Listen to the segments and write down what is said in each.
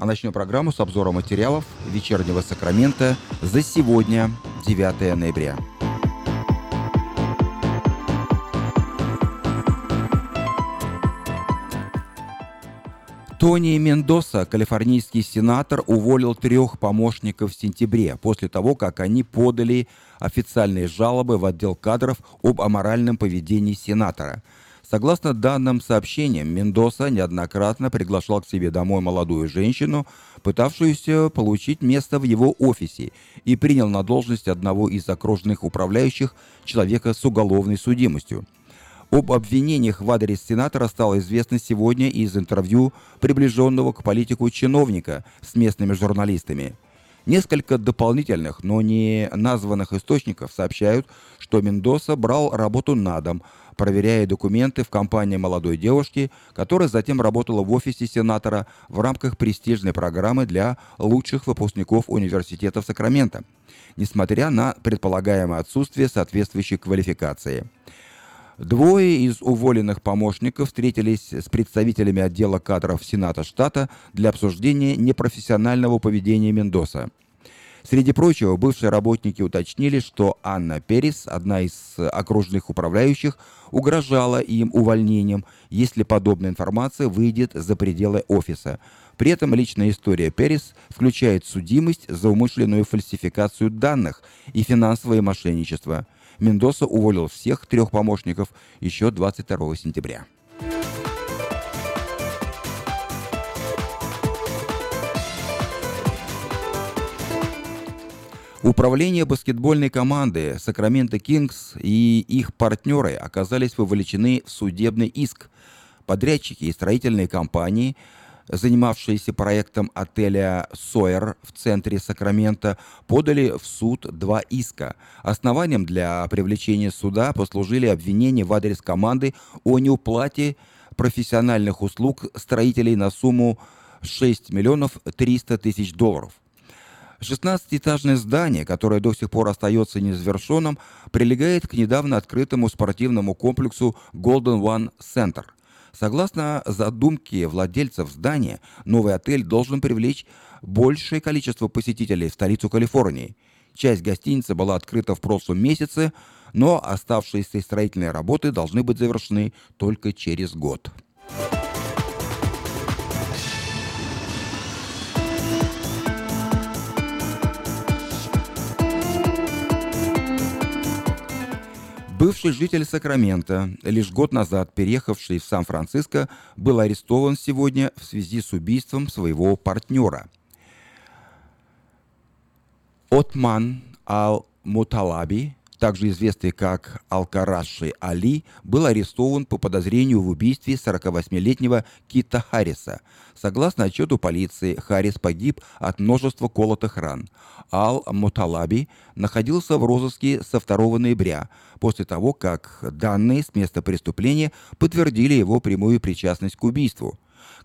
А начнем программу с обзора материалов вечернего Сакрамента за сегодня, 9 ноября. Тони Мендоса, калифорнийский сенатор, уволил трех помощников в сентябре, после того, как они подали официальные жалобы в отдел кадров об аморальном поведении сенатора. Согласно данным сообщениям, Мендоса неоднократно приглашал к себе домой молодую женщину, пытавшуюся получить место в его офисе, и принял на должность одного из окружных управляющих человека с уголовной судимостью – об обвинениях в адрес сенатора стало известно сегодня из интервью приближенного к политику чиновника с местными журналистами. Несколько дополнительных, но не названных источников сообщают, что Мендоса брал работу на дом, проверяя документы в компании молодой девушки, которая затем работала в офисе сенатора в рамках престижной программы для лучших выпускников университета в Сакраменто, несмотря на предполагаемое отсутствие соответствующей квалификации. Двое из уволенных помощников встретились с представителями отдела кадров Сената штата для обсуждения непрофессионального поведения Мендоса. Среди прочего, бывшие работники уточнили, что Анна Перес, одна из окружных управляющих, угрожала им увольнением, если подобная информация выйдет за пределы офиса. При этом личная история Перес включает судимость за умышленную фальсификацию данных и финансовое мошенничество – Мендоса уволил всех трех помощников еще 22 сентября. Управление баскетбольной команды Сакраменто Кингс и их партнеры оказались вовлечены в судебный иск. Подрядчики и строительные компании – занимавшиеся проектом отеля «Сойер» в центре Сакрамента, подали в суд два иска. Основанием для привлечения суда послужили обвинения в адрес команды о неуплате профессиональных услуг строителей на сумму 6 миллионов 300 тысяч долларов. 16-этажное здание, которое до сих пор остается незавершенным, прилегает к недавно открытому спортивному комплексу Golden One Center – Согласно задумке владельцев здания, новый отель должен привлечь большее количество посетителей в столицу Калифорнии. Часть гостиницы была открыта в прошлом месяце, но оставшиеся строительные работы должны быть завершены только через год. Бывший житель Сакрамента, лишь год назад переехавший в Сан-Франциско, был арестован сегодня в связи с убийством своего партнера. Отман Ал-Муталаби также известный как Алкараши Али, был арестован по подозрению в убийстве 48-летнего Кита Харриса. Согласно отчету полиции, Харрис погиб от множества колотых ран. Ал-Муталаби находился в розыске со 2 ноября, после того, как данные с места преступления подтвердили его прямую причастность к убийству.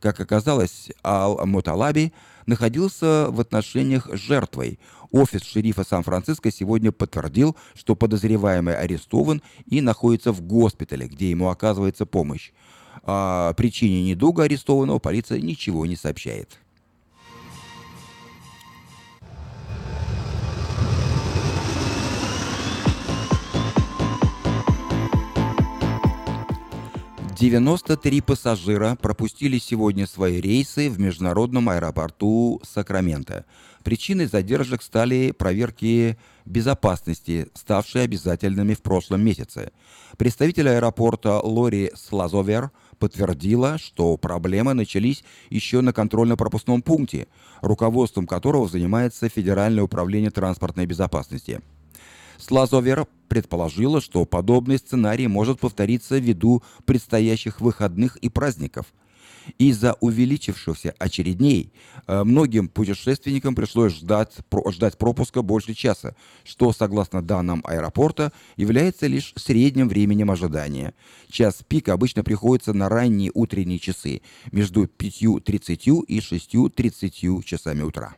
Как оказалось, Ал-Муталаби находился в отношениях с жертвой. Офис шерифа Сан-Франциско сегодня подтвердил, что подозреваемый арестован и находится в госпитале, где ему оказывается помощь. О причине недуга арестованного полиция ничего не сообщает. 93 пассажира пропустили сегодня свои рейсы в международном аэропорту Сакраменто. Причиной задержек стали проверки безопасности, ставшие обязательными в прошлом месяце. Представитель аэропорта Лори Слазовер подтвердила, что проблемы начались еще на контрольно-пропускном пункте, руководством которого занимается Федеральное управление транспортной безопасности. Слазовер предположила, что подобный сценарий может повториться ввиду предстоящих выходных и праздников. Из-за увеличившихся очередней э, многим путешественникам пришлось ждать, ждать пропуска больше часа, что, согласно данным аэропорта, является лишь средним временем ожидания. Час пик обычно приходится на ранние утренние часы, между 5.30 и 6.30 часами утра.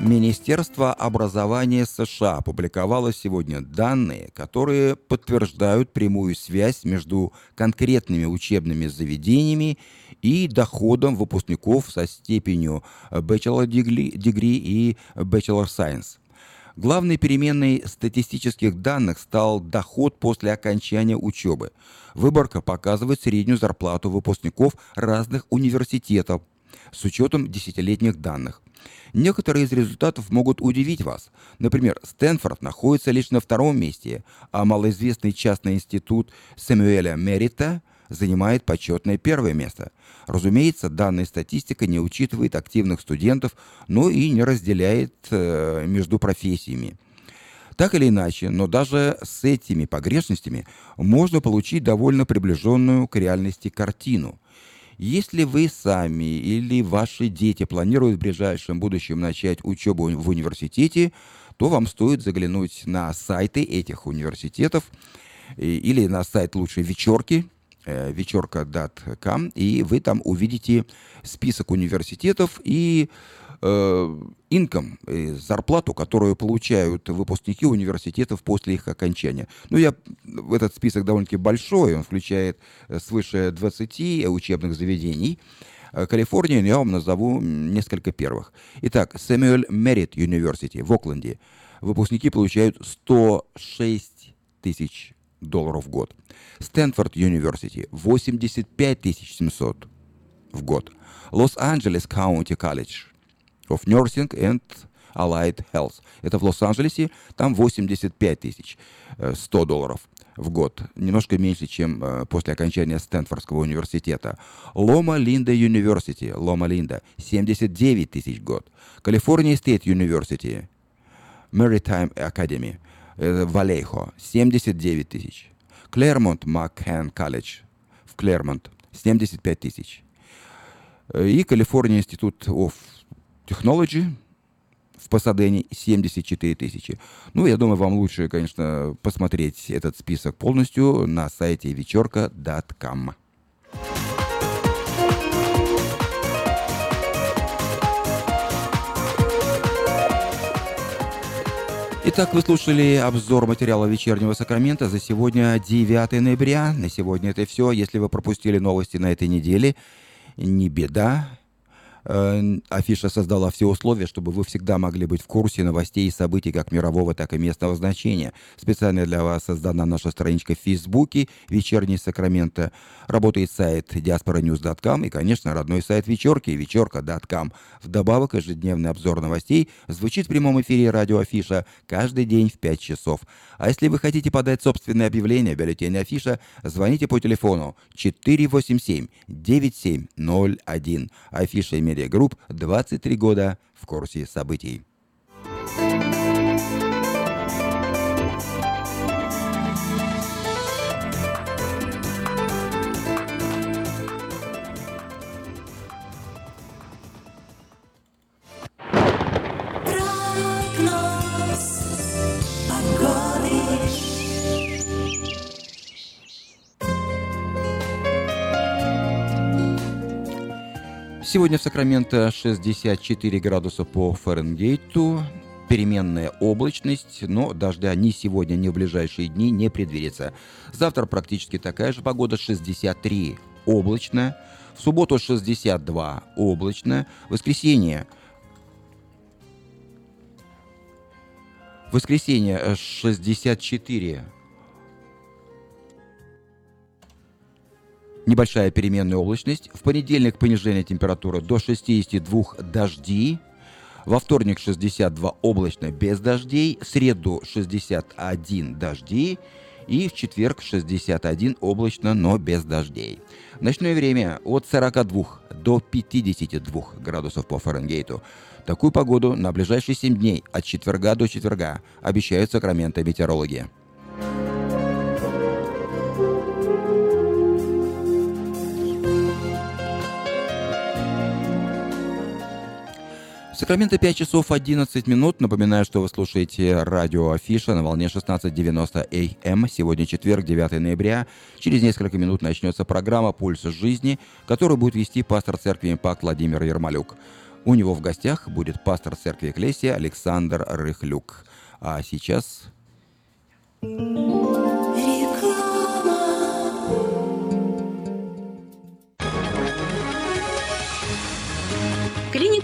Министерство образования США опубликовало сегодня данные, которые подтверждают прямую связь между конкретными учебными заведениями и доходом выпускников со степенью Bachelor Degree и Bachelor Science. Главной переменной статистических данных стал доход после окончания учебы. Выборка показывает среднюю зарплату выпускников разных университетов с учетом десятилетних данных. Некоторые из результатов могут удивить вас. Например, Стэнфорд находится лишь на втором месте, а малоизвестный частный институт Сэмюэля Мерита занимает почетное первое место. Разумеется, данная статистика не учитывает активных студентов, но и не разделяет э, между профессиями. Так или иначе, но даже с этими погрешностями можно получить довольно приближенную к реальности картину – если вы сами или ваши дети планируют в ближайшем будущем начать учебу в университете, то вам стоит заглянуть на сайты этих университетов или на сайт лучшей вечерки, э, вечерка.com, и вы там увидите список университетов и инком, э, зарплату, которую получают выпускники университетов после их окончания. Ну, я, этот список довольно-таки большой, он включает э, свыше 20 учебных заведений. Э, Калифорния, я вам назову несколько первых. Итак, Samuel Merritt University в Окленде. Выпускники получают 106 тысяч долларов в год. Стэнфорд University 85 700 в год. Лос-Анджелес County College of Nursing and Allied Health. Это в Лос-Анджелесе, там 85 тысяч 100 э, долларов в год. Немножко меньше, чем э, после окончания Стэнфордского университета. Loma Linda University, Loma Linda, 79 тысяч в год. California State University, Maritime Academy, э, Валейхо, 79 тысяч. Claremont McKenna College в Claremont, 75 тысяч. И California Institute of Technology в Пасадене 74 тысячи. Ну, я думаю, вам лучше, конечно, посмотреть этот список полностью на сайте вечерка.com. Итак, вы слушали обзор материала вечернего Сакрамента за сегодня, 9 ноября. На сегодня это все. Если вы пропустили новости на этой неделе, не беда. Э, афиша создала все условия, чтобы вы всегда могли быть в курсе новостей и событий как мирового, так и местного значения. Специально для вас создана наша страничка в Фейсбуке «Вечерний Сакраменто». Работает сайт diasporanews.com и, конечно, родной сайт вечерки вечерка.com. Вдобавок, ежедневный обзор новостей звучит в прямом эфире радио Афиша каждый день в 5 часов. А если вы хотите подать собственное объявление в бюллетене Афиша, звоните по телефону 487-9701. Афиша имеет Media Group 23 года в курсе событий. Сегодня в Сакраменто 64 градуса по Фаренгейту. Переменная облачность, но дождя ни сегодня, ни в ближайшие дни не предвидится. Завтра практически такая же погода 63 облачно. В субботу 62 облачно. Воскресенье Воскресенье 64 Небольшая переменная облачность. В понедельник понижение температуры до 62 дожди. Во вторник 62 облачно без дождей. В среду 61 дожди. И в четверг 61 облачно, но без дождей. Ночное время от 42 до 52 градусов по Фаренгейту. Такую погоду на ближайшие 7 дней от четверга до четверга обещают Сакраменто метеорологи. Сакраменто 5 часов 11 минут. Напоминаю, что вы слушаете радио Афиша на волне 16.90 АМ. Эм. Сегодня четверг, 9 ноября. Через несколько минут начнется программа «Пульс жизни», которую будет вести пастор церкви «Импакт» Владимир Ермолюк. У него в гостях будет пастор церкви Экклесия Александр Рыхлюк. А сейчас...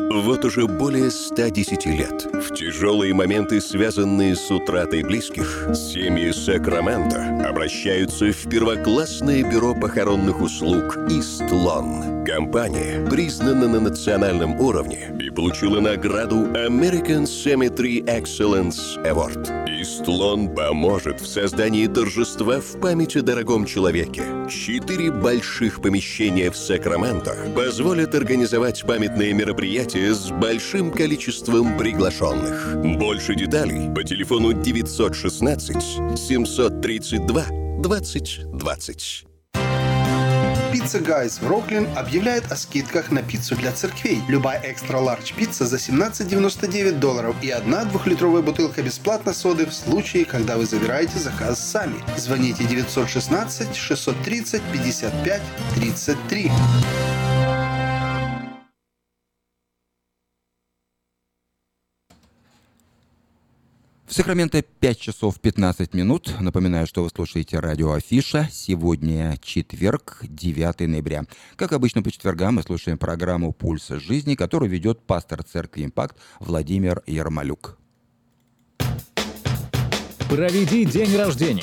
Вот уже более 110 лет в тяжелые моменты, связанные с утратой близких, семьи Сакрамента обращаются в первоклассное бюро похоронных услуг «Истлон». Компания признана на национальном уровне и получила награду American Cemetery Excellence Award. Истлон поможет в создании торжества в память о дорогом человеке. Четыре больших помещения в Сакраменто позволят организовать памятные мероприятия с большим количеством приглашенных. Больше деталей по телефону 916 732 2020. Pizza Guys в Роклин объявляет о скидках на пиццу для церквей. Любая extra large пицца за 17,99 долларов и одна двухлитровая бутылка бесплатно соды в случае, когда вы забираете заказ сами. Звоните 916 630 55 33. Сакраменто 5 часов 15 минут. Напоминаю, что вы слушаете радио Афиша. Сегодня четверг, 9 ноября. Как обычно по четвергам мы слушаем программу «Пульс жизни», которую ведет пастор церкви «Импакт» Владимир Ермолюк. Проведи день рождения,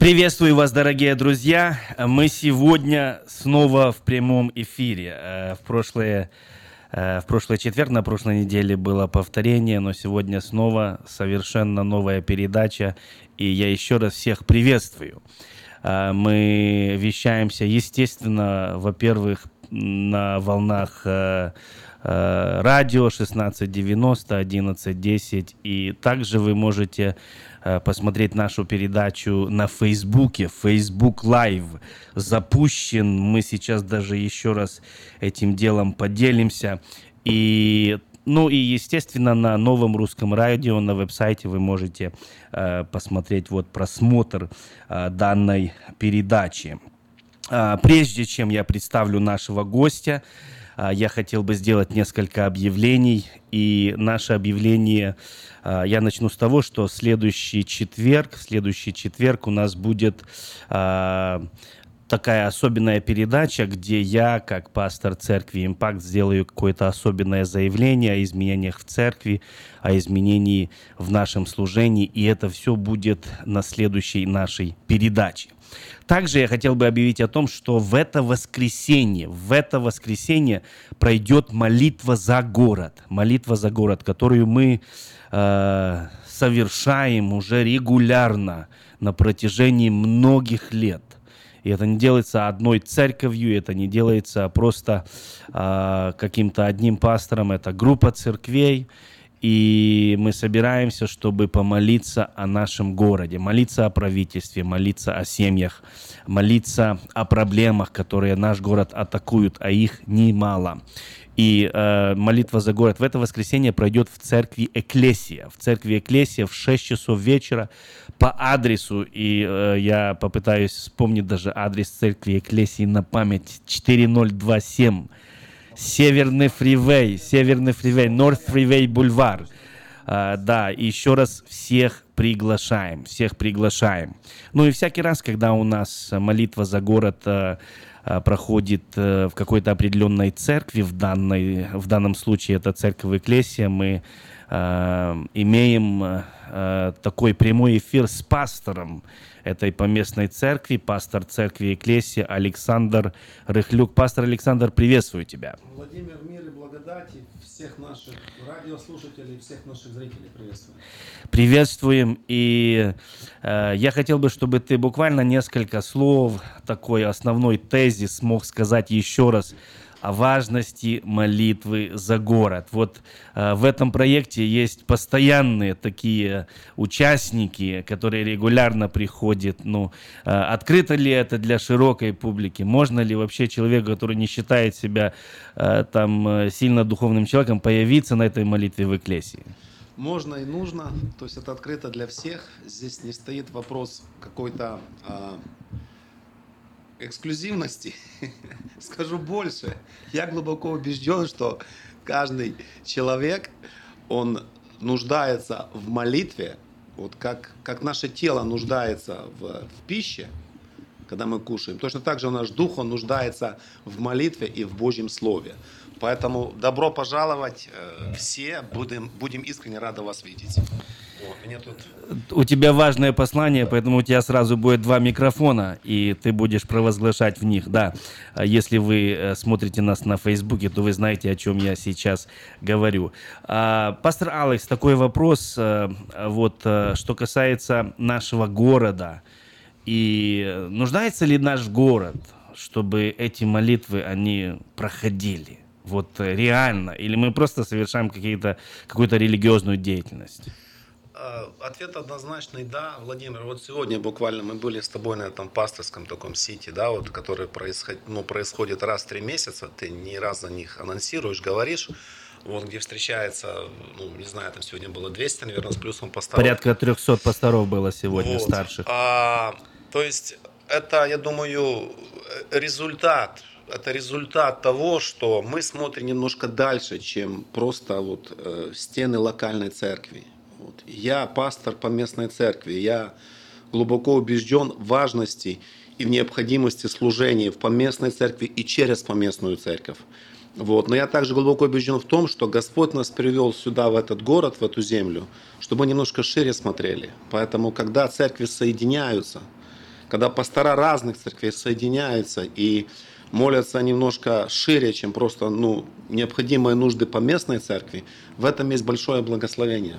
Приветствую вас, дорогие друзья. Мы сегодня снова в прямом эфире. Э, в прошлое э, в прошлый четверг, на прошлой неделе было повторение, но сегодня снова совершенно новая передача, и я еще раз всех приветствую. Э, мы вещаемся, естественно, во-первых, на волнах радио 1690, 1110, и также вы можете Э, посмотреть нашу передачу на Фейсбуке. Facebook Live запущен. Мы сейчас даже еще раз этим делом поделимся. И Ну и, естественно, на новом русском радио, на веб-сайте вы можете э, посмотреть вот просмотр э, данной передачи. Э, прежде чем я представлю нашего гостя, э, я хотел бы сделать несколько объявлений. И наше объявление, э, я начну с того, что следующий четверг, следующий четверг у нас будет такая особенная передача, где я, как пастор церкви «Импакт», сделаю какое-то особенное заявление о изменениях в церкви, о изменении в нашем служении, и это все будет на следующей нашей передаче. Также я хотел бы объявить о том, что в это воскресенье, в это воскресенье пройдет молитва за город, молитва за город, которую мы э, совершаем уже регулярно на протяжении многих лет. И это не делается одной церковью, это не делается просто э, каким-то одним пастором, это группа церквей. И мы собираемся, чтобы помолиться о нашем городе, молиться о правительстве, молиться о семьях, молиться о проблемах, которые наш город атакуют, а их немало. И э, молитва за город в это воскресенье пройдет в церкви Эклесия. В церкви Эклесия в 6 часов вечера по адресу, и э, я попытаюсь вспомнить даже адрес церкви Эклесии на память, 4027 Северный фривей, Северный фривей, North Freeway Бульвар. Uh, да, еще раз всех приглашаем, всех приглашаем. Ну и всякий раз, когда у нас молитва за город uh, uh, проходит в какой-то определенной церкви, в, данной, в данном случае это церковь Экклесия, мы имеем такой прямой эфир с пастором этой поместной церкви, пастор церкви Экклесия Александр Рыхлюк. Пастор Александр, приветствую тебя. Владимир, мир и благодати всех наших радиослушателей, всех наших зрителей приветствую. Приветствуем. И э, я хотел бы, чтобы ты буквально несколько слов, такой основной тезис мог сказать еще раз о важности молитвы за город. Вот э, в этом проекте есть постоянные такие участники, которые регулярно приходят. Ну, э, открыто ли это для широкой публики? Можно ли вообще человеку, который не считает себя э, там сильно духовным человеком, появиться на этой молитве в Экклесии? Можно и нужно, то есть это открыто для всех. Здесь не стоит вопрос какой-то э, эксклюзивности. Скажу больше. Я глубоко убежден, что каждый человек, он нуждается в молитве, вот как, как наше тело нуждается в, в пище, когда мы кушаем. Точно так же наш дух, он нуждается в молитве и в Божьем Слове. Поэтому добро пожаловать э, все, будем, будем искренне рады вас видеть. У тебя важное послание, поэтому у тебя сразу будет два микрофона, и ты будешь провозглашать в них, да. А если вы э, смотрите нас на Фейсбуке, то вы знаете, о чем я сейчас говорю. А, пастор Алекс, такой вопрос, э, вот, э, что касается нашего города. И нуждается ли наш город, чтобы эти молитвы, они проходили? Вот реально? Или мы просто совершаем какие-то, какую-то религиозную деятельность? А, ответ однозначный да, Владимир. Вот сегодня буквально мы были с тобой на этом пасторском таком сити, да, вот, который происход, ну, происходит раз в три месяца. Ты не раз за них анонсируешь, говоришь. Вот, где встречается, ну, не знаю, там сегодня было 200, наверное, с плюсом пасторов. Порядка 300 пасторов было сегодня, вот. старших. А, то есть это, я думаю, результат это результат того, что мы смотрим немножко дальше, чем просто вот э, стены локальной церкви. Вот. Я пастор по местной церкви, я глубоко убежден в важности и в необходимости служения в поместной церкви и через поместную церковь. Вот. Но я также глубоко убежден в том, что Господь нас привел сюда, в этот город, в эту землю, чтобы мы немножко шире смотрели. Поэтому, когда церкви соединяются, когда пастора разных церквей соединяются и молятся немножко шире, чем просто ну, необходимые нужды по местной церкви, в этом есть большое благословение.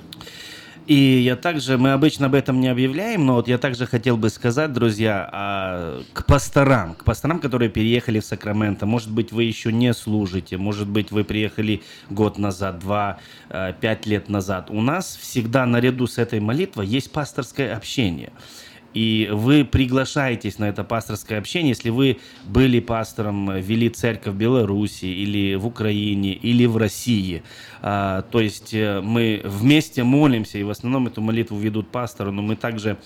И я также, мы обычно об этом не объявляем, но вот я также хотел бы сказать, друзья, а, к пасторам, к пасторам, которые переехали в Сакраменто. Может быть, вы еще не служите, может быть, вы приехали год назад, два, а, пять лет назад. У нас всегда наряду с этой молитвой есть пасторское общение. И вы приглашаетесь на это пасторское общение, если вы были пастором, вели церковь в Беларуси или в Украине или в России. А, то есть э, мы вместе молимся, и в основном эту молитву ведут пасторы, но мы также,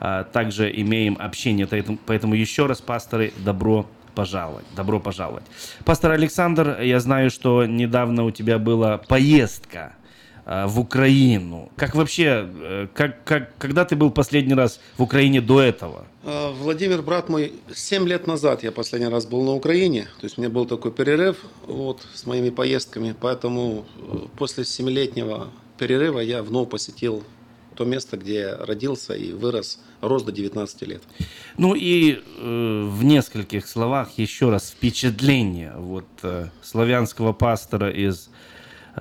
а, также имеем общение. Поэтому еще раз, пасторы, добро пожаловать. Добро пожаловать. Пастор Александр, я знаю, что недавно у тебя была поездка Э, в Украину? Как вообще, э, как, как, когда ты был последний раз в Украине до этого? Э, Владимир, брат мой, 7 лет назад я последний раз был на Украине, то есть у меня был такой перерыв вот, с моими поездками, поэтому после 7-летнего перерыва я вновь посетил то место, где я родился и вырос, рос до 19 лет. Ну и э, в нескольких словах еще раз впечатление вот э, славянского пастора из Э,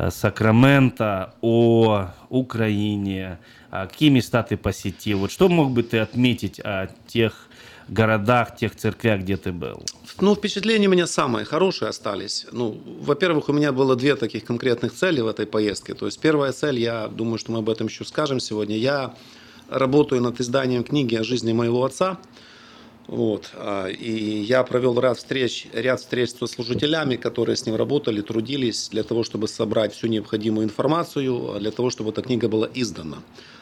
Сакрамента, о Украине, а какие места ты посетил? Вот что мог бы ты отметить о тех городах, тех церквях, где ты был? Ну, впечатления у меня самые хорошие остались. Ну, во-первых, у меня было две таких конкретных цели в этой поездке. То есть первая цель, я думаю, что мы об этом еще скажем сегодня. Я работаю над изданием книги о жизни моего отца – вот. А, и я провел ряд встреч, ряд встреч со служителями, которые с ним работали, трудились для того, чтобы собрать всю необходимую информацию, для того, чтобы эта книга была издана.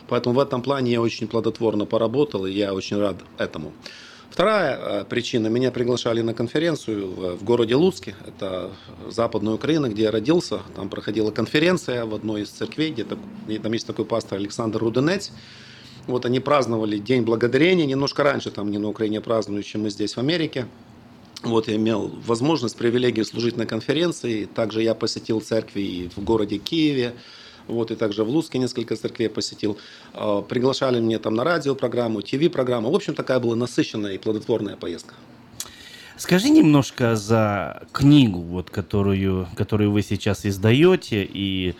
Поэтому в этом плане я очень плодотворно поработал, и я очень рад этому. Вторая а, причина. Меня приглашали на конференцию в городе Луцке. Это Западная Украина, где я родился. Там проходила конференция в одной из церквей, где там есть такой пастор Александр Руденец. Вот они праздновали День Благодарения, немножко раньше там не на Украине празднуют, чем мы здесь в Америке. Вот я имел возможность, привилегию служить на конференции. Также я посетил церкви и в городе Киеве, вот, и также в Луцке несколько церквей посетил. А, приглашали меня там на радиопрограмму, ТВ-программу. В общем, такая была насыщенная и плодотворная поездка. Скажи немножко за книгу, вот, которую, которую вы сейчас издаете, и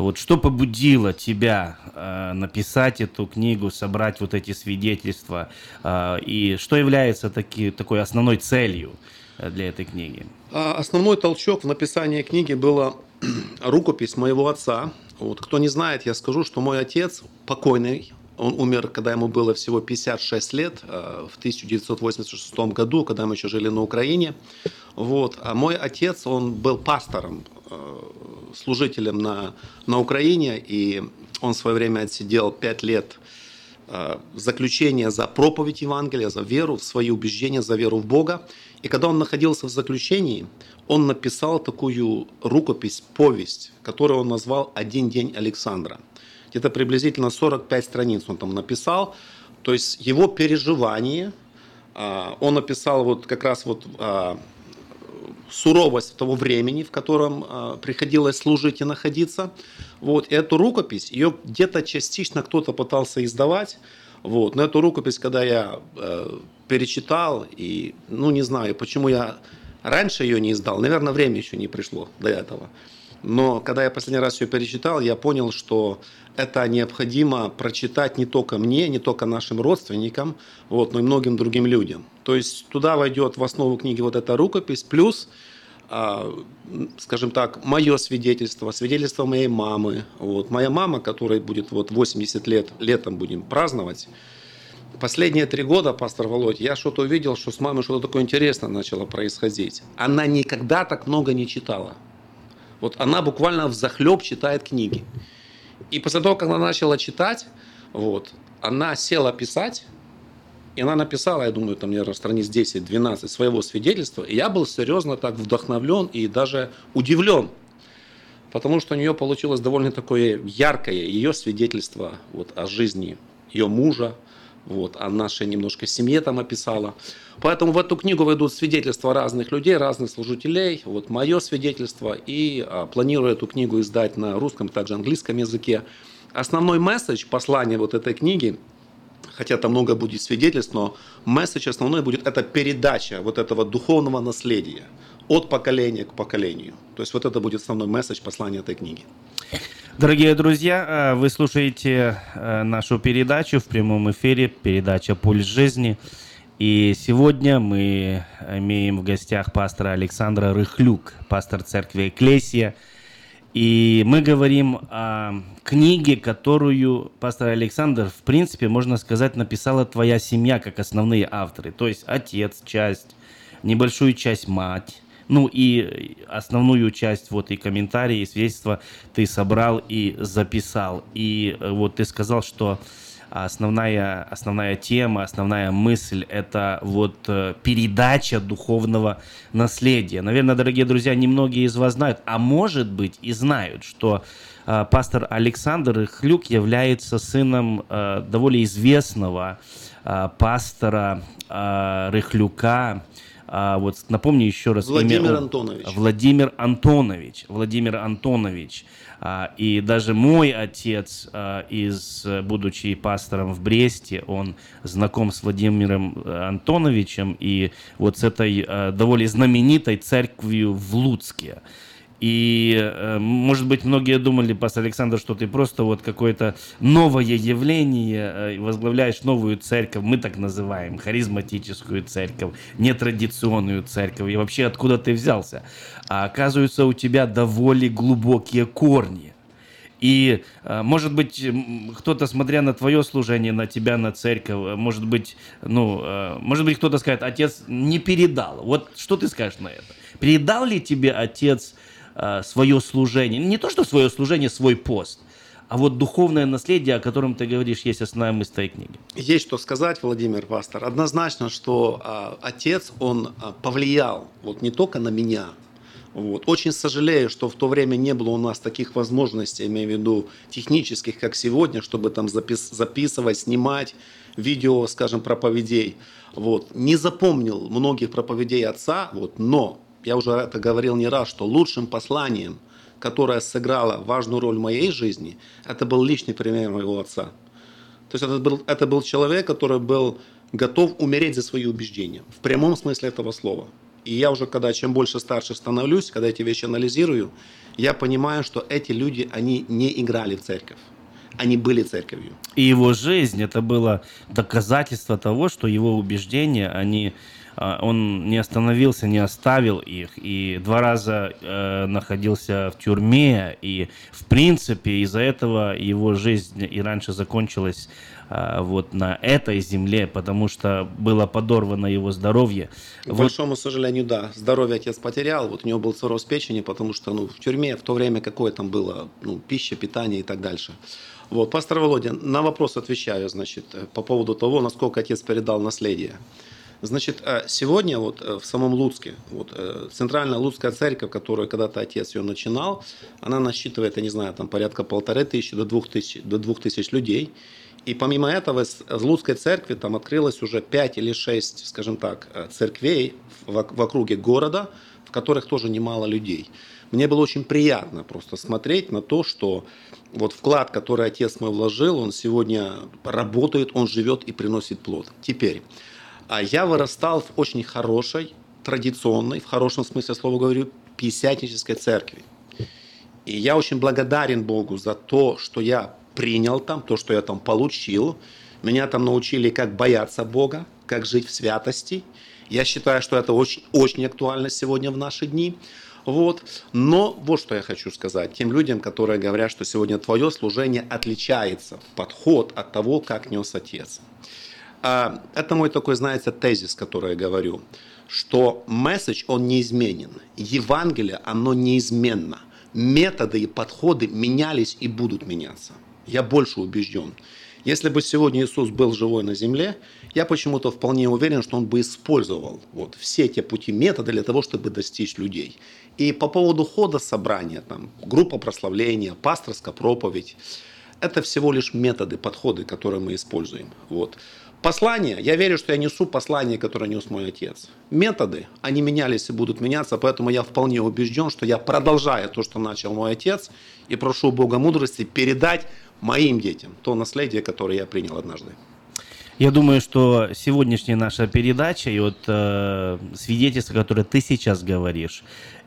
вот что побудило тебя э, написать эту книгу, собрать вот эти свидетельства, э, и что является таки, такой основной целью э, для этой книги? А, основной толчок в написании книги была рукопись моего отца. Вот, кто не знает, я скажу, что мой отец покойный, он умер, когда ему было всего 56 лет, э, в 1986 году, когда мы еще жили на Украине. Вот. А мой отец, он был пастором, э, служителем на, на Украине, и он в свое время отсидел 5 лет э, заключения за проповедь Евангелия, за веру, в свои убеждения, за веру в Бога. И когда он находился в заключении, он написал такую рукопись, повесть, которую он назвал «Один день Александра» где-то приблизительно 45 страниц он там написал. То есть его переживания, а, он написал вот как раз вот а, суровость того времени, в котором а, приходилось служить и находиться. Вот. И эту рукопись, ее где-то частично кто-то пытался издавать. Вот. Но эту рукопись, когда я э, перечитал, и ну не знаю, почему я раньше ее не издал, наверное, время еще не пришло до этого. Но когда я последний раз ее перечитал, я понял, что это необходимо прочитать не только мне, не только нашим родственникам, вот, но и многим другим людям. То есть туда войдет в основу книги вот эта рукопись, плюс а, скажем так, мое свидетельство, свидетельство моей мамы. Вот. Моя мама, которой будет вот 80 лет, летом будем праздновать, Последние три года, пастор Володь, я что-то увидел, что с мамой что-то такое интересное начало происходить. Она никогда так много не читала. Вот она буквально в захлеб читает книги. И после того, как она начала читать, вот, она села писать, и она написала, я думаю, там, наверное, страниц 10-12 своего свидетельства, и я был серьезно так вдохновлен и даже удивлен, потому что у нее получилось довольно такое яркое ее свидетельство вот, о жизни ее мужа, вот, о нашей немножко семье там описала. Поэтому в эту книгу войдут свидетельства разных людей, разных служителей, вот мое свидетельство, и а, планирую эту книгу издать на русском, также английском языке. Основной месседж, послание вот этой книги, хотя там много будет свидетельств, но месседж основной будет это передача вот этого духовного наследия от поколения к поколению. То есть вот это будет основной месседж послания этой книги. Дорогие друзья, э, вы слушаете э, нашу передачу в прямом эфире, передача «Пульс жизни». И сегодня мы имеем в гостях пастора Александра Рыхлюк, пастор церкви Эклесия. И мы говорим о книге, которую пастор Александр, в принципе, можно сказать, написала твоя семья как основные авторы. То есть отец, часть, небольшую часть мать, ну и основную часть вот и комментарии, и свидетельства ты собрал и записал. И э, вот ты сказал, что основная, основная тема, основная мысль – это вот э, передача духовного наследия. Наверное, дорогие друзья, немногие из вас знают, а может быть и знают, что э, пастор Александр Хлюк является сыном довольно известного пастора Рыхлюка, а, вот напомню еще раз. Владимир имя, Антонович. Владимир Антонович. Владимир Антонович. А, и даже мой отец, а, из, будучи пастором в Бресте, он знаком с Владимиром э, Антоновичем и вот с этой а, довольно знаменитой церковью в Луцке. И, э, может быть, многие думали, пастор Александр, что ты просто вот какое-то новое явление, э, возглавляешь новую церковь, мы так называем, харизматическую церковь, нетрадиционную церковь, и вообще откуда ты взялся. А оказывается, у тебя довольно глубокие корни. И, э, может быть, кто-то, смотря на твое служение, на тебя, на церковь, может быть, ну, может быть, кто-то скажет, отец не передал. Вот что ты скажешь на это? Передал ли тебе отец свое служение. Не то, что свое служение, свой пост, а вот духовное наследие, о котором ты говоришь, есть основная мысль твоей книги. Есть что сказать, Владимир Пастор. Однозначно, что э, отец, он э, повлиял вот не только на меня, вот. Очень сожалею, что в то время не было у нас таких возможностей, имею в виду технических, как сегодня, чтобы там запис записывать, снимать видео, скажем, проповедей. Вот. Не запомнил многих проповедей отца, вот, но я уже это говорил не раз, что лучшим посланием, которое сыграло важную роль в моей жизни, это был личный пример моего отца. То есть это был, это был человек, который был готов умереть за свои убеждения, в прямом смысле этого слова. И я уже, когда чем больше старше становлюсь, когда эти вещи анализирую, я понимаю, что эти люди, они не играли в церковь. Они были церковью. И его жизнь, это было доказательство того, что его убеждения, они он не остановился, не оставил их, и два раза э, находился в тюрьме, и в принципе из-за этого его жизнь и раньше закончилась э, вот на этой земле, потому что было подорвано его здоровье. К вот. большому сожалению, да, здоровье отец потерял, вот у него был цирроз печени, потому что ну, в тюрьме в то время какое там было ну, пища, питание и так дальше. Вот, пастор Володя, на вопрос отвечаю, значит, по поводу того, насколько отец передал наследие. Значит, э, сегодня вот э, в самом Луцке, вот э, центральная Луцкая церковь, которую когда-то отец ее начинал, она насчитывает, я не знаю, там порядка полторы тысячи до двух тысяч, до двух тысяч людей. И помимо этого, в Луцкой церкви там открылось уже пять или шесть, скажем так, церквей в, округе города, в которых тоже немало людей. Мне было очень приятно просто смотреть на то, что вот вклад, который отец мой вложил, он сегодня работает, он живет и приносит плод. Теперь, я вырастал в очень хорошей, традиционной, в хорошем смысле слова говорю, пятидесятнической церкви. И я очень благодарен Богу за то, что я принял там, то, что я там получил. Меня там научили, как бояться Бога, как жить в святости. Я считаю, что это очень, очень актуально сегодня в наши дни. Вот. Но вот что я хочу сказать тем людям, которые говорят, что сегодня твое служение отличается, подход от того, как нес Отец. А, это мой такой, знаете, тезис, который я говорю, что месседж, он неизменен. Евангелие, оно неизменно. Методы и подходы менялись и будут меняться. Я больше убежден. Если бы сегодня Иисус был живой на земле, я почему-то вполне уверен, что он бы использовал вот все те пути, методы для того, чтобы достичь людей. И по поводу хода собрания, там, группа прославления, пасторская проповедь, это всего лишь методы, подходы, которые мы используем. Вот. Послание, я верю, что я несу послание, которое нес мой отец. Методы, они менялись и будут меняться, поэтому я вполне убежден, что я продолжаю то, что начал мой отец, и прошу Бога мудрости передать моим детям то наследие, которое я принял однажды. Я думаю, что сегодняшняя наша передача и вот э, свидетельство, которое ты сейчас говоришь,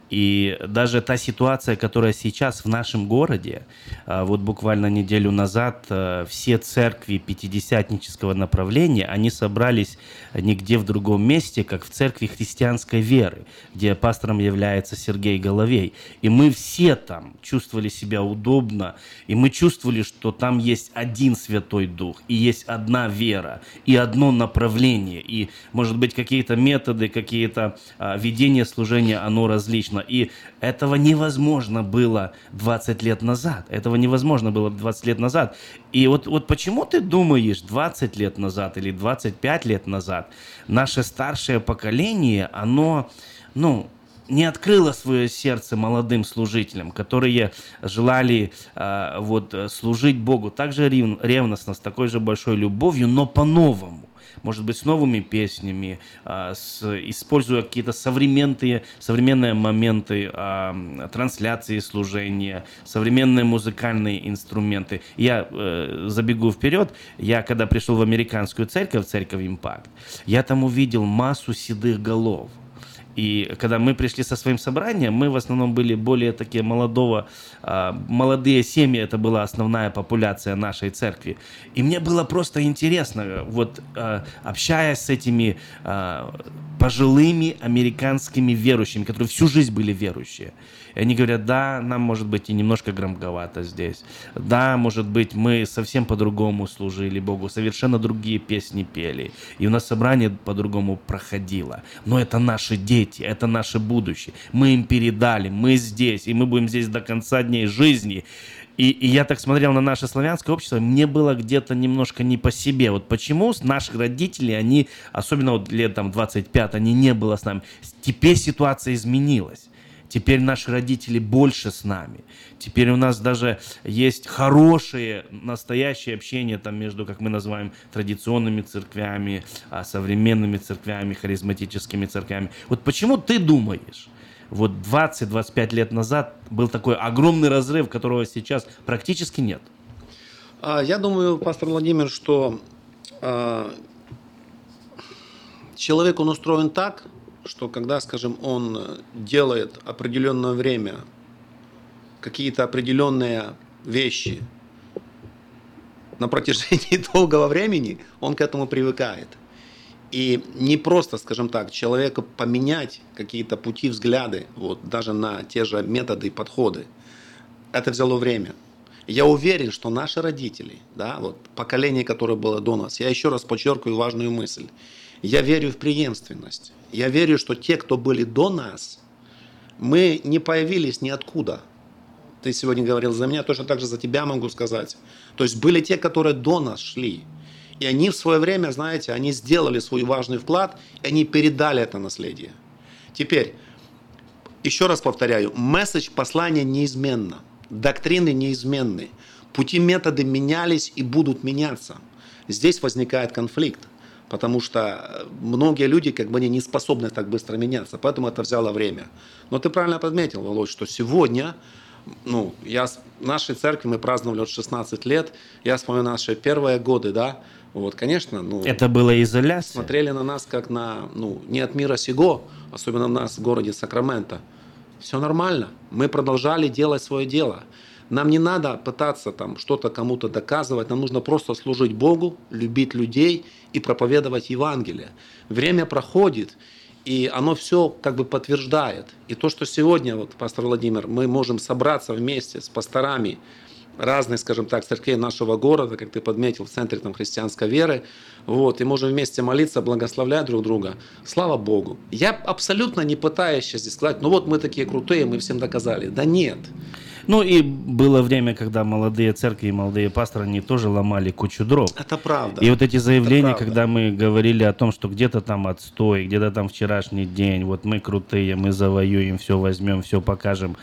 И даже та ситуация, которая сейчас в нашем городе, а, вот буквально неделю назад а, все церкви пятидесятнического направления, они собрались нигде в другом месте, как в церкви христианской веры, где пастором является Сергей Головей. И мы все там чувствовали себя удобно, и мы чувствовали, что там есть один Святой Дух, и есть одна вера, и одно направление, и, может быть, какие-то методы, какие-то а, ведения служения, оно различно невозможно. И этого невозможно было 20 лет назад. Этого невозможно было 20 лет назад. И вот, вот почему ты думаешь 20 лет назад или 25 лет назад наше старшее поколение, оно, ну, не открыло свое сердце молодым служителям, которые желали э, вот, служить Богу так же ревностно, с такой же большой любовью, но по-новому может быть, с новыми песнями, а, с, используя какие-то современные, современные моменты а, трансляции служения, современные музыкальные инструменты. Я э, забегу вперед, я когда пришел в американскую церковь, церковь Импакт, я там увидел массу седых голов – и когда мы пришли со своим собранием, мы в основном были более такие молодого, а, молодые семьи, это была основная популяция нашей церкви. И мне было просто интересно, вот а, общаясь с этими а, пожилыми американскими верующими, которые всю жизнь были верующие, и они говорят, да, нам может быть и немножко громковато здесь. Да, может быть, мы совсем по-другому служили Богу, совершенно другие песни пели. И у нас собрание по-другому проходило. Но это наши дети, это наше будущее. Мы им передали, мы здесь, и мы будем здесь до конца дней жизни. И, и я так смотрел на наше славянское общество, мне было где-то немножко не по себе. Вот почему наших родителей, они, особенно вот лет там 25, они не было с нами. Теперь ситуация изменилась. Теперь наши родители больше с нами. Теперь у нас даже есть хорошее, настоящее общение там между, как мы называем, традиционными церквями, а, современными церквями, харизматическими церквями. Вот почему ты думаешь, вот 20-25 лет назад был такой огромный разрыв, которого сейчас практически нет? А, я думаю, пастор Владимир, что э, человек, он устроен так, что когда, скажем, он делает определенное время какие-то определенные вещи на протяжении долгого времени, он к этому привыкает. И не просто, скажем так, человека поменять какие-то пути, взгляды, вот, даже на те же методы и подходы. Это взяло время. Я уверен, что наши родители, да, вот, поколение, которое было до нас, я еще раз подчеркиваю важную мысль. Я верю в преемственность. Я верю, что те, кто были до нас, мы не появились ниоткуда. Ты сегодня говорил за меня, точно так же за тебя могу сказать. То есть были те, которые до нас шли. И они в свое время, знаете, они сделали свой важный вклад, и они передали это наследие. Теперь, еще раз повторяю, месседж послания неизменно, доктрины неизменны, пути методы менялись и будут меняться. Здесь возникает конфликт потому что многие люди как бы они не способны так быстро меняться, поэтому это взяло время. Но ты правильно подметил, Володь, что сегодня, ну, я в нашей церкви мы праздновали вот 16 лет, я вспоминаю наши первые годы, да, вот, конечно, ну... Это было изоляция? Смотрели на нас как на, ну, не от мира сего, особенно у нас в городе Сакраменто. Все нормально, мы продолжали делать свое дело. Нам не надо пытаться там что-то кому-то доказывать, нам нужно просто служить Богу, любить людей и проповедовать Евангелие. Время проходит, и оно все как бы подтверждает. И то, что сегодня, вот, пастор Владимир, мы можем собраться вместе с пасторами разных, скажем так, церквей нашего города, как ты подметил, в центре там, христианской веры, вот, и можем вместе молиться, благословлять друг друга. Слава Богу. Я абсолютно не пытаюсь сейчас здесь сказать, ну вот мы такие крутые, мы всем доказали. Да нет. Ну и было время, когда молодые церкви и молодые пасторы, они тоже ломали кучу дров. Это правда. И вот эти заявления, когда мы говорили о том, что где-то там отстой, где-то там вчерашний день, вот мы крутые, мы завоюем, все возьмем, все покажем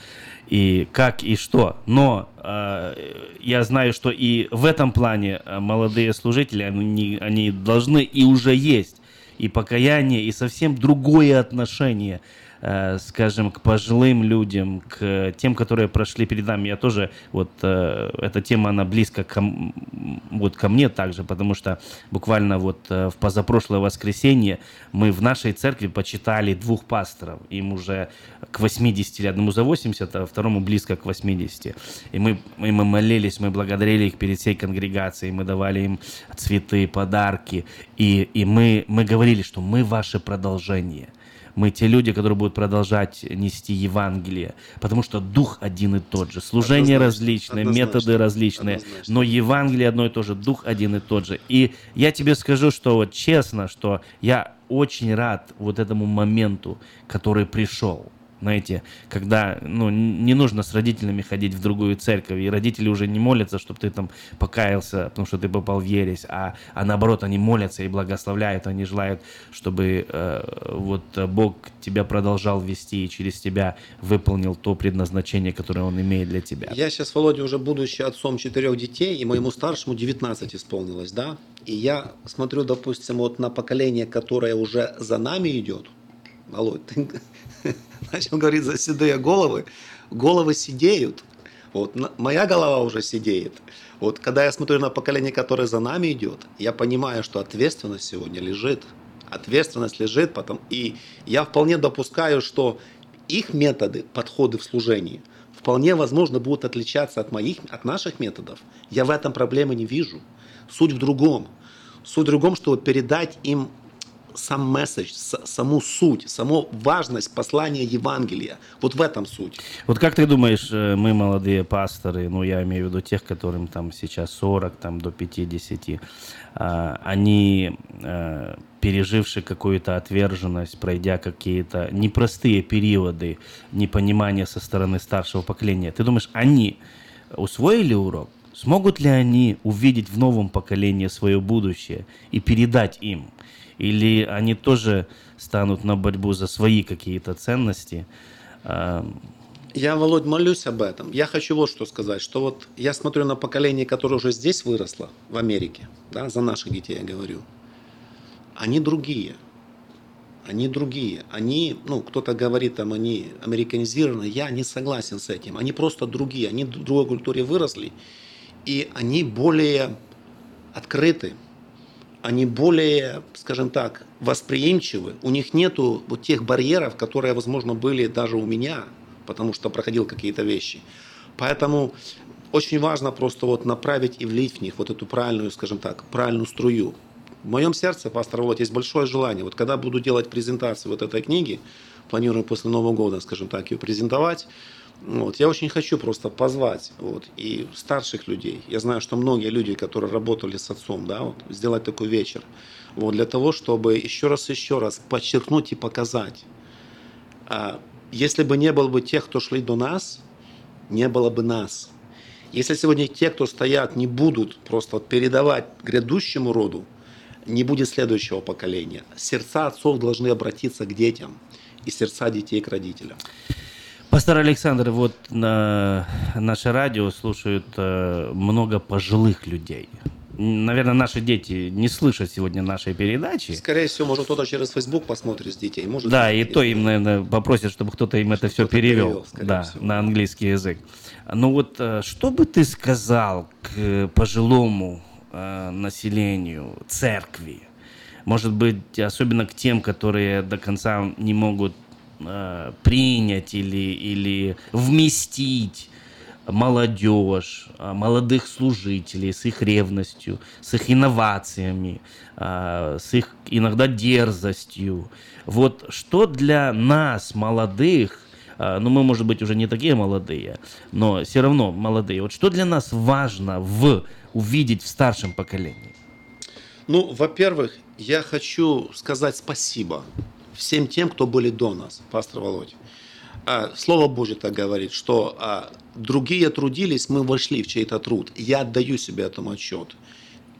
и как и что. Но э, я знаю, что и в этом плане э, молодые служители, они, они должны и уже есть и покаяние, и совсем другое отношение скажем, к пожилым людям, к тем, которые прошли перед нами. Я тоже, вот э, эта тема, она близко ко, вот, ко мне также, потому что буквально вот э, в позапрошлое воскресенье мы в нашей церкви почитали двух пасторов. Им уже к 80 или одному за 80, а второму близко к 80. И мы, и мы молились, мы благодарили их перед всей конгрегацией, мы давали им цветы, подарки. И, и мы, мы говорили, что мы ваше продолжение – мы те люди, которые будут продолжать нести Евангелие, потому что дух один и тот же, служение однозначно, различное, однозначно, методы различные, однозначно. но Евангелие одно и то же, дух один и тот же. И я тебе скажу, что вот честно, что я очень рад вот этому моменту, который пришел знаете, когда ну, не нужно с родителями ходить в другую церковь, и родители уже не молятся, чтобы ты там покаялся, потому что ты попал в ересь, а, а наоборот, они молятся и благословляют, они желают, чтобы э, вот Бог тебя продолжал вести и через тебя выполнил то предназначение, которое Он имеет для тебя. Я сейчас, Володя, уже будучи отцом четырех детей, и моему старшему 19 исполнилось, да, и я смотрю, допустим, вот на поколение, которое уже за нами идет, Володь, ты начал говорить за седые головы. Головы сидеют. Вот, моя голова уже сидеет. Вот когда я смотрю на поколение, которое за нами идет, я понимаю, что ответственность сегодня лежит. Ответственность лежит, потом, и я вполне допускаю, что их методы, подходы в служении вполне возможно будут отличаться от моих, от наших методов. Я в этом проблемы не вижу. Суть в другом. Суть в другом, чтобы передать им сам месседж, саму суть, саму важность послания Евангелия. Вот в этом суть. Вот как ты думаешь, э, мы молодые пасторы, ну я имею в виду тех, которым там сейчас 40, там до 50, а, они э, пережившие какую-то отверженность, пройдя какие-то непростые периоды непонимания со стороны старшего поколения, ты думаешь, они усвоили урок? Смогут ли они увидеть в новом поколении свое будущее и передать им? Или они тоже станут на борьбу за свои какие-то ценности? Я, Володь, молюсь об этом. Я хочу вот что сказать, что вот я смотрю на поколение, которое уже здесь выросло, в Америке, да, за наших детей я говорю. Они другие. Они другие. Они, ну, кто-то говорит, там, они американизированы. Я не согласен с этим. Они просто другие. Они в другой культуре выросли. И они более открыты, они более, скажем так, восприимчивы. У них нету вот тех барьеров, которые, возможно, были даже у меня, потому что проходил какие-то вещи. Поэтому очень важно просто вот направить и влить в них вот эту правильную, скажем так, правильную струю. В моем сердце, пастор Володь, есть большое желание. Вот когда буду делать презентацию вот этой книги, планирую после Нового года, скажем так, ее презентовать, вот. Я очень хочу просто позвать вот, и старших людей. Я знаю, что многие люди, которые работали с отцом, да, вот, сделать такой вечер. Вот, для того, чтобы еще раз еще раз подчеркнуть и показать. А, если бы не было бы тех, кто шли до нас, не было бы нас. Если сегодня те, кто стоят, не будут просто передавать грядущему роду, не будет следующего поколения. Сердца отцов должны обратиться к детям и сердца детей к родителям. Пастор Александр, вот на наше радио слушают э, много пожилых людей. Наверное, наши дети не слышат сегодня нашей передачи. Скорее всего, может, кто-то через Facebook посмотрит с детей. Может, да, и то им, наверное, попросят, чтобы кто-то им это все перевел, перевел да, всего. на английский язык. Ну вот, э, что бы ты сказал к пожилому э, населению церкви? Может быть, особенно к тем, которые до конца не могут э, принять или, или вместить молодежь, э, молодых служителей с их ревностью, с их инновациями, э, с их иногда дерзостью. Вот что для нас, молодых, ну мы, может быть, уже не такие молодые, но все равно молодые, вот что для нас важно в увидеть в старшем поколении? Ну, во-первых, я хочу сказать спасибо всем тем, кто были до нас, пастор Володь. А, Слово Божье так говорит, что а, другие трудились, мы вошли в чей-то труд. Я отдаю себе этому отчет.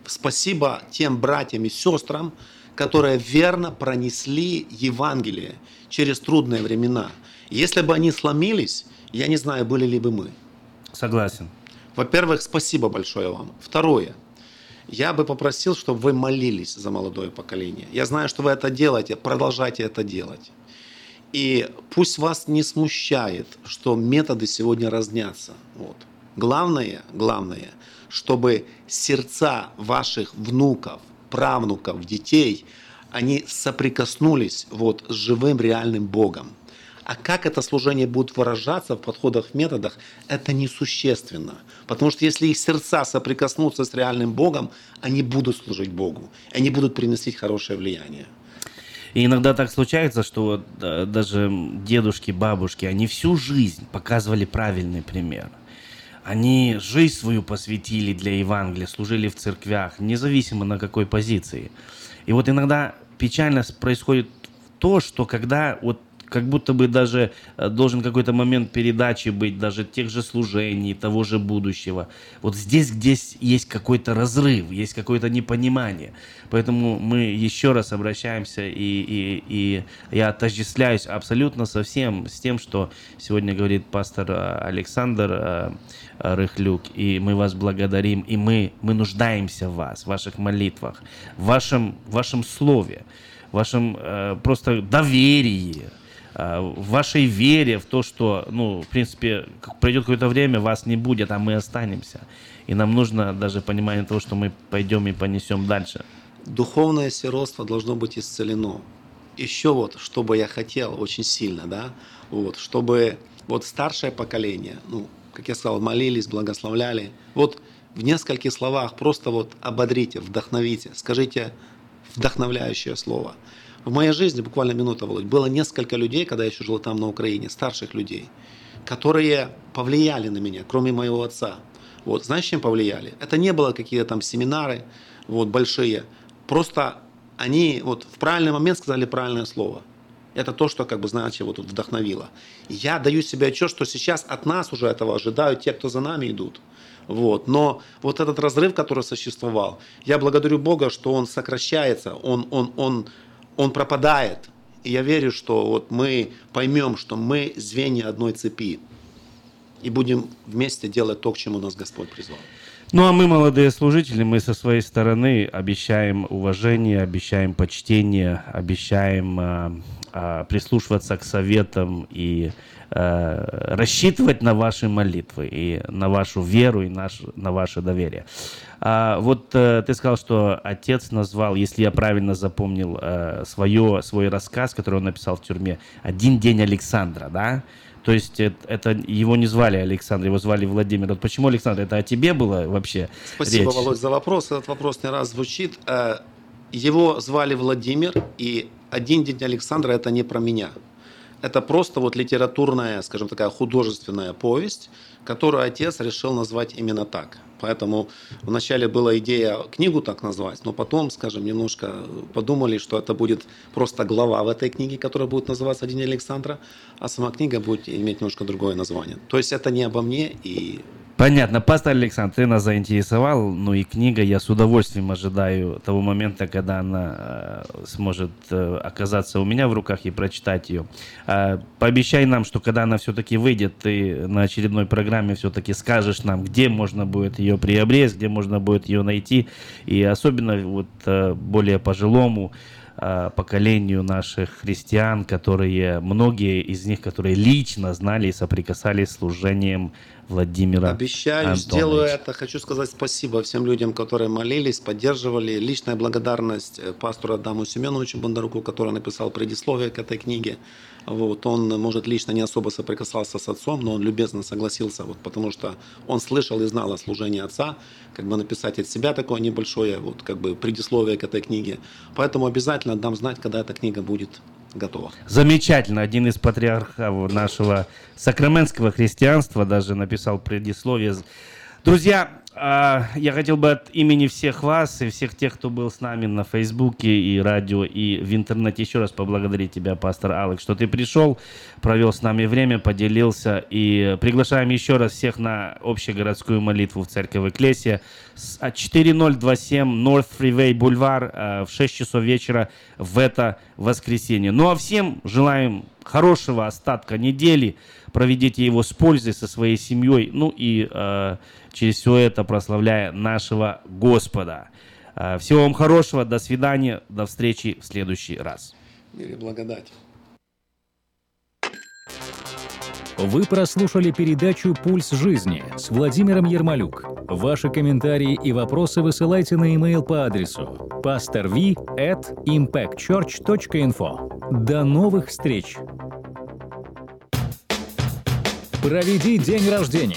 Спасибо тем братьям и сестрам, которые верно пронесли Евангелие через трудные времена. Если бы они сломились, я не знаю, были ли бы мы. Согласен. Во-первых, спасибо большое вам. Второе – я бы попросил, чтобы вы молились за молодое поколение. Я знаю, что вы это делаете, продолжайте это делать. И пусть вас не смущает, что методы сегодня разнятся. Вот. Главное, главное, чтобы сердца ваших внуков, правнуков, детей, они соприкоснулись вот с живым реальным Богом. А как это служение будет выражаться в подходах, в методах, это несущественно. Потому что если их сердца соприкоснутся с реальным Богом, они будут служить Богу. Они будут приносить хорошее влияние. И иногда так случается, что даже дедушки, бабушки, они всю жизнь показывали правильный пример. Они жизнь свою посвятили для Евангелия, служили в церквях, независимо на какой позиции. И вот иногда печально происходит то, что когда вот как будто бы даже э, должен какой-то момент передачи быть, даже тех же служений, того же будущего. Вот здесь, здесь есть какой-то разрыв, есть какое-то непонимание. Поэтому мы еще раз обращаемся, и, и, и я отождествляюсь абсолютно со всем, с тем, что сегодня говорит пастор э, Александр э, Рыхлюк, и мы вас благодарим, и мы, мы нуждаемся в вас, в ваших молитвах, в вашем, в вашем слове, в вашем э, просто доверии, в вашей вере в то, что, ну, в принципе, пройдет какое-то время, вас не будет, а мы останемся. И нам нужно даже понимание того, что мы пойдем и понесем дальше. Духовное сиротство должно быть исцелено. Еще вот, что бы я хотел очень сильно, да, вот, чтобы вот старшее поколение, ну, как я сказал, молились, благословляли. Вот в нескольких словах просто вот ободрите, вдохновите, скажите вдохновляющее слово – в моей жизни, буквально минута, Володь, было несколько людей, когда я еще жил там на Украине, старших людей, которые повлияли на меня, кроме моего отца. Вот, знаешь, чем повлияли? Это не было какие-то там семинары, вот, большие. Просто они вот в правильный момент сказали правильное слово. Это то, что, как бы, знаете, вот вдохновило. Я даю себе отчет, что сейчас от нас уже этого ожидают те, кто за нами идут. Вот. Но вот этот разрыв, который существовал, я благодарю Бога, что он сокращается, он, он, он, он пропадает. И я верю, что вот мы поймем, что мы звенья одной цепи. И будем вместе делать то, к чему нас Господь призвал. Ну а мы, молодые служители, мы со своей стороны обещаем уважение, обещаем почтение, обещаем э, э, прислушиваться к советам и э, рассчитывать на ваши молитвы и на вашу веру и наш, на ваше доверие. А, вот э, ты сказал, что отец назвал, если я правильно запомнил, э, свое, свой рассказ, который он написал в тюрьме, «Один день Александра», да? То есть это, это его не звали Александр, его звали Владимир. Вот почему Александр? Это о тебе было вообще Спасибо, речь? Володь, за вопрос. Этот вопрос не раз звучит. Э, его звали Владимир, и «Один день Александра» – это не про меня. Это просто вот литературная, скажем, такая художественная повесть, которую отец решил назвать именно так. Поэтому вначале была идея книгу так назвать, но потом, скажем, немножко подумали, что это будет просто глава в этой книге, которая будет называться «День Александра», а сама книга будет иметь немножко другое название. То есть это не обо мне и Понятно. Пастор Александр, ты нас заинтересовал. Ну и книга, я с удовольствием ожидаю того момента, когда она э, сможет э, оказаться у меня в руках и прочитать ее. Э, пообещай нам, что когда она все-таки выйдет, ты на очередной программе все-таки скажешь нам, где можно будет ее приобрести, где можно будет ее найти. И особенно вот э, более пожилому э, поколению наших христиан, которые, многие из них, которые лично знали и соприкасались с служением Владимира Обещаю, Антоновича. сделаю это. Хочу сказать спасибо всем людям, которые молились, поддерживали. Личная благодарность э, пастору Адаму Семеновичу Бондаруку, который написал предисловие к этой книге. Вот, он, может, лично не особо соприкасался с отцом, но он любезно согласился, вот, потому что он слышал и знал о служении отца, как бы написать от себя такое небольшое вот, как бы предисловие к этой книге. Поэтому обязательно дам знать, когда эта книга будет готова. Замечательно. Один из патриархов нашего сакраментского христианства даже написал предисловие. Друзья, я хотел бы от имени всех вас и всех тех, кто был с нами на Фейсбуке и радио, и в интернете еще раз поблагодарить тебя, пастор Алекс, что ты пришел, провел с нами время, поделился. И приглашаем еще раз всех на общегородскую молитву в церковь Эклесия. 4027 North Freeway Бульвар в 6 часов вечера в это воскресенье. Ну а всем желаем хорошего остатка недели. Проведите его с пользой со своей семьей. Ну и э, через все это прославляя нашего Господа. Э, всего вам хорошего, до свидания, до встречи в следующий раз. Мир и благодать. Вы прослушали передачу «Пульс жизни» с Владимиром Ермолюк. Ваши комментарии и вопросы высылайте на e-mail по адресу pastorv at impactchurch.info. До новых встреч! Проведи день рождения,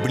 Год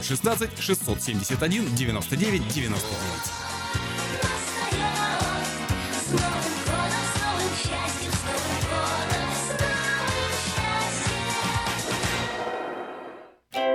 671 99 99.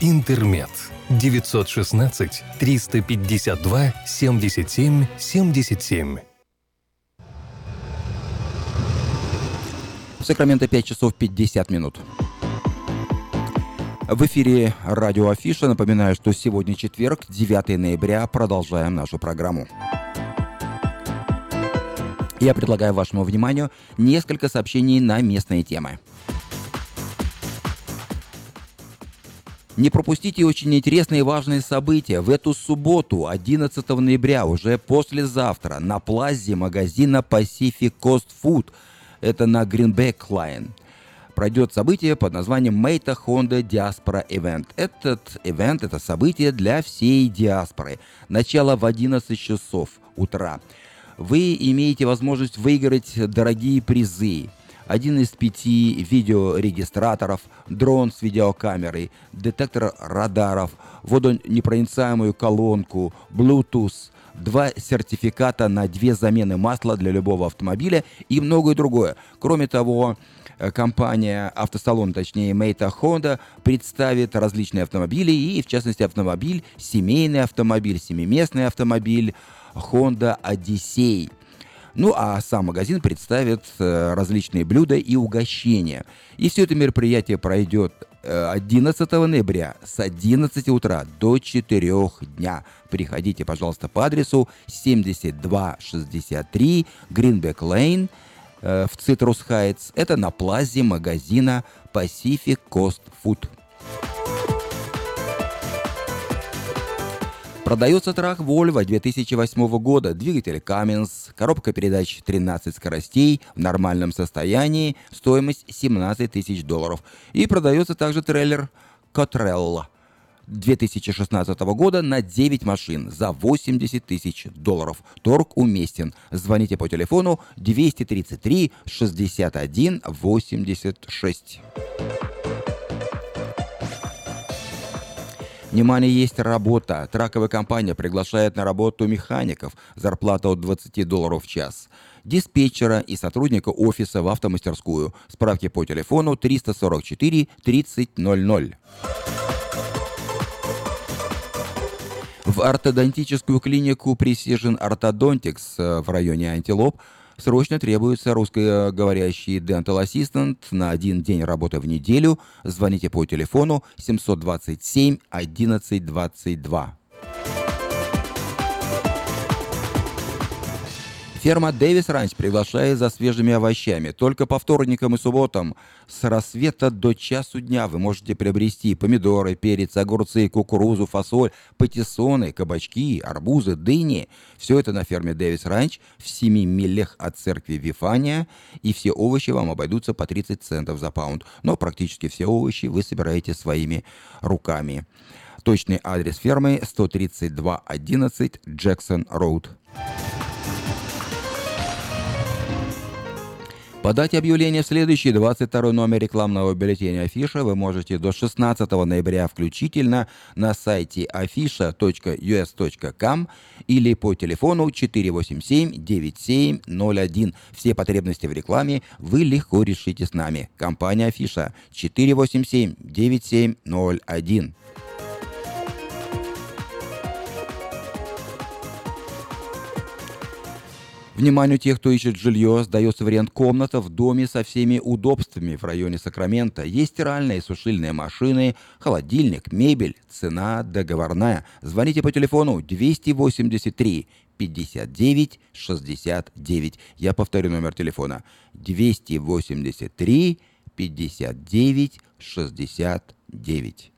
«Интермед». 916 352 77 77. В Сакраменто 5 часов 50 минут. В эфире радио Афиша. Напоминаю, что сегодня четверг, 9 ноября. Продолжаем нашу программу. Я предлагаю вашему вниманию несколько сообщений на местные темы. Не пропустите очень интересные и важные события. В эту субботу, 11 ноября, уже послезавтра, на плазе магазина Pacific Coast Food, это на Greenback Line, пройдет событие под названием Meta Honda Diaspora Event. Этот event, это событие для всей диаспоры. Начало в 11 часов утра. Вы имеете возможность выиграть дорогие призы один из пяти видеорегистраторов, дрон с видеокамерой, детектор радаров, водонепроницаемую колонку, Bluetooth, два сертификата на две замены масла для любого автомобиля и многое другое. Кроме того, э, компания автосалон, точнее Мейта Honda, представит различные автомобили и, в частности, автомобиль, семейный автомобиль, семиместный автомобиль Honda Odyssey – ну а сам магазин представит э, различные блюда и угощения. И все это мероприятие пройдет 11 э, ноября с 11 утра до 4 дня. Приходите, пожалуйста, по адресу 7263 Greenback Lane э, в Citrus Heights. Это на плазе магазина Pacific Coast Food. Продается трак Volvo 2008 года, двигатель Cummins, коробка передач 13 скоростей в нормальном состоянии, стоимость 17 тысяч долларов. И продается также трейлер Cottrell 2016 года на 9 машин за 80 тысяч долларов. Торг уместен. Звоните по телефону 233 61 86. Внимание, есть работа. Траковая компания приглашает на работу механиков. Зарплата от 20 долларов в час. Диспетчера и сотрудника офиса в автомастерскую. Справки по телефону 344 3000. В ортодонтическую клинику Orthodontics э, в районе Антилоп Срочно требуется русскоговорящий Dental Assistant на один день работы в неделю. Звоните по телефону 727 1122. Ферма Дэвис Ранч приглашает за свежими овощами. Только по вторникам и субботам с рассвета до часу дня вы можете приобрести помидоры, перец, огурцы, кукурузу, фасоль, патиссоны, кабачки, арбузы, дыни. Все это на ферме Дэвис Ранч в 7 милях от церкви Вифания. И все овощи вам обойдутся по 30 центов за паунд. Но практически все овощи вы собираете своими руками. Точный адрес фермы 13211 Джексон Роуд. Подать объявление в следующий 22 номер рекламного бюллетеня Афиша вы можете до 16 ноября включительно на сайте afisha.us.com или по телефону 487-9701. Все потребности в рекламе вы легко решите с нами. Компания Афиша 487-9701. Вниманию тех, кто ищет жилье, сдается вариант комната в доме со всеми удобствами в районе Сакрамента. Есть стиральные и сушильные машины, холодильник, мебель, цена договорная. Звоните по телефону 283 59 69. Я повторю номер телефона. 283 59 69.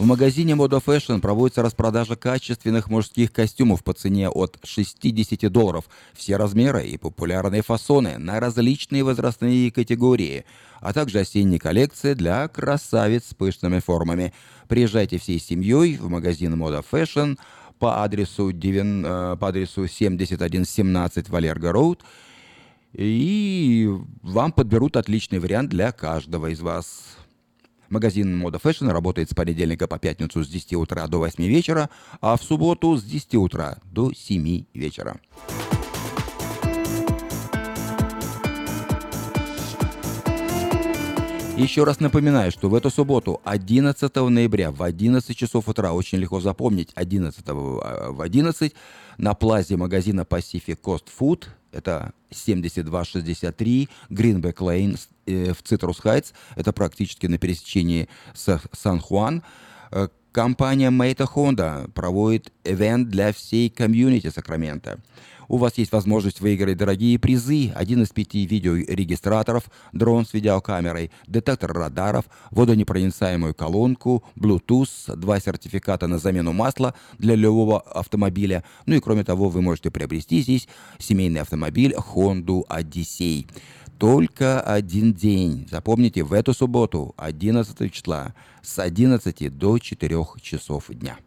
В магазине Moda Fashion проводится распродажа качественных мужских костюмов по цене от 60 долларов. Все размеры и популярные фасоны на различные возрастные категории, а также осенняя коллекция для красавиц с пышными формами. Приезжайте всей семьей в магазин Moda Fashion по адресу, 9, э, по адресу 7117 Валерго Роуд, и вам подберут отличный вариант для каждого из вас. Магазин Мода Fashion работает с понедельника по пятницу с 10 утра до 8 вечера, а в субботу с 10 утра до 7 вечера. Еще раз напоминаю, что в эту субботу, 11 ноября, в 11 часов утра, очень легко запомнить, 11 в 11, на плазе магазина Pacific Coast Food, это 7263 Greenback Lane в Citrus Heights, это практически на пересечении с Сан-Хуан. Э, Компания Мэйта Honda проводит ивент для всей комьюнити Сакрамента. У вас есть возможность выиграть дорогие призы, один из пяти видеорегистраторов, дрон с видеокамерой, детектор радаров, водонепроницаемую колонку, Bluetooth, два сертификата на замену масла для любого автомобиля. Ну и кроме того, вы можете приобрести здесь семейный автомобиль Honda Odyssey только один день. Запомните, в эту субботу, 11 числа, с 11 до 4 часов дня.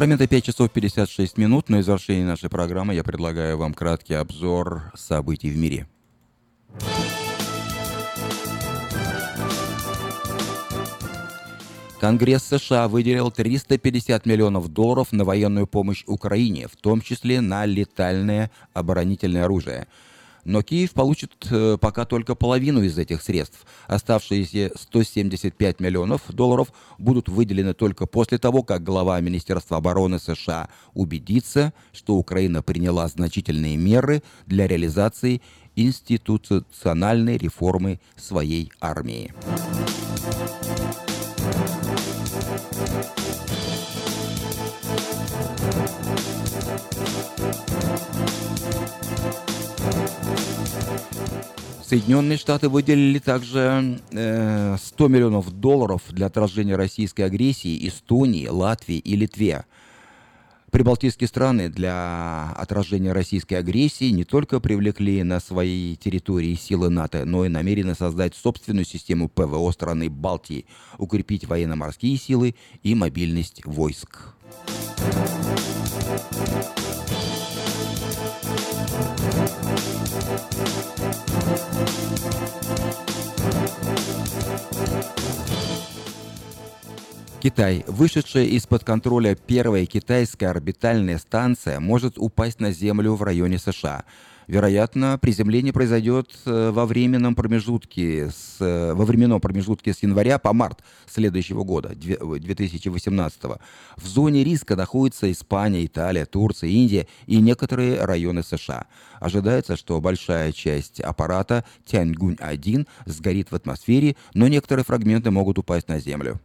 Сакраменто 5 часов 56 минут. На завершение нашей программы я предлагаю вам краткий обзор событий в мире. Конгресс США выделил 350 миллионов долларов на военную помощь Украине, в том числе на летальное оборонительное оружие – но Киев получит э, пока только половину из этих средств. Оставшиеся 175 миллионов долларов будут выделены только после того, как глава Министерства обороны США убедится, что Украина приняла значительные меры для реализации институциональной реформы своей армии. Соединенные Штаты выделили также э, 100 миллионов долларов для отражения российской агрессии Эстонии, Латвии и Литве. Прибалтийские страны для отражения российской агрессии не только привлекли на своей территории силы НАТО, но и намерены создать собственную систему ПВО страны Балтии, укрепить военно-морские силы и мобильность войск. Китай. Вышедшая из-под контроля первая китайская орбитальная станция может упасть на Землю в районе США. Вероятно, приземление произойдет э, во временном промежутке с, э, во временном промежутке с января по март следующего года, 2018. В зоне риска находятся Испания, Италия, Турция, Индия и некоторые районы США. Ожидается, что большая часть аппарата Тяньгунь-1 сгорит в атмосфере, но некоторые фрагменты могут упасть на Землю.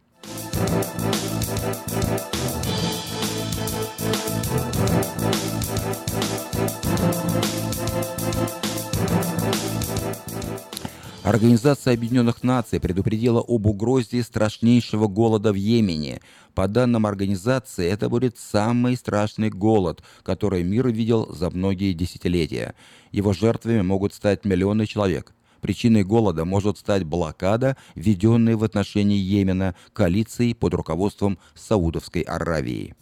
Организация Объединенных Наций предупредила об угрозе страшнейшего голода в Йемене. По данным организации, это будет самый страшный голод, который мир видел за многие десятилетия. Его жертвами могут стать миллионы человек. Причиной голода может стать блокада, введенная в отношении Йемена коалицией под руководством Саудовской Аравии.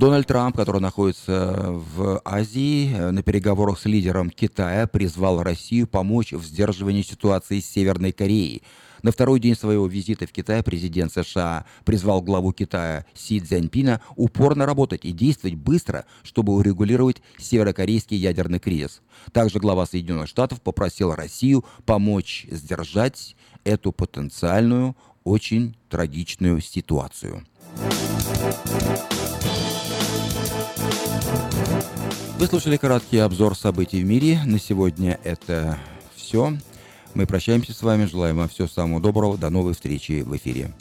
Дональд Трамп, который находится в Азии, э, на переговорах с лидером Китая призвал Россию помочь в сдерживании ситуации с Северной Кореей – на второй день своего визита в Китай президент США призвал главу Китая Си Цзяньпина упорно работать и действовать быстро, чтобы урегулировать северокорейский ядерный кризис. Также глава Соединенных Штатов попросил Россию помочь сдержать эту потенциальную, очень трагичную ситуацию. Вы слушали краткий обзор событий в мире. На сегодня это все. Мы прощаемся с вами, желаем вам всего самого доброго. До новой встречи в эфире.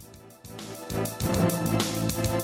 thank you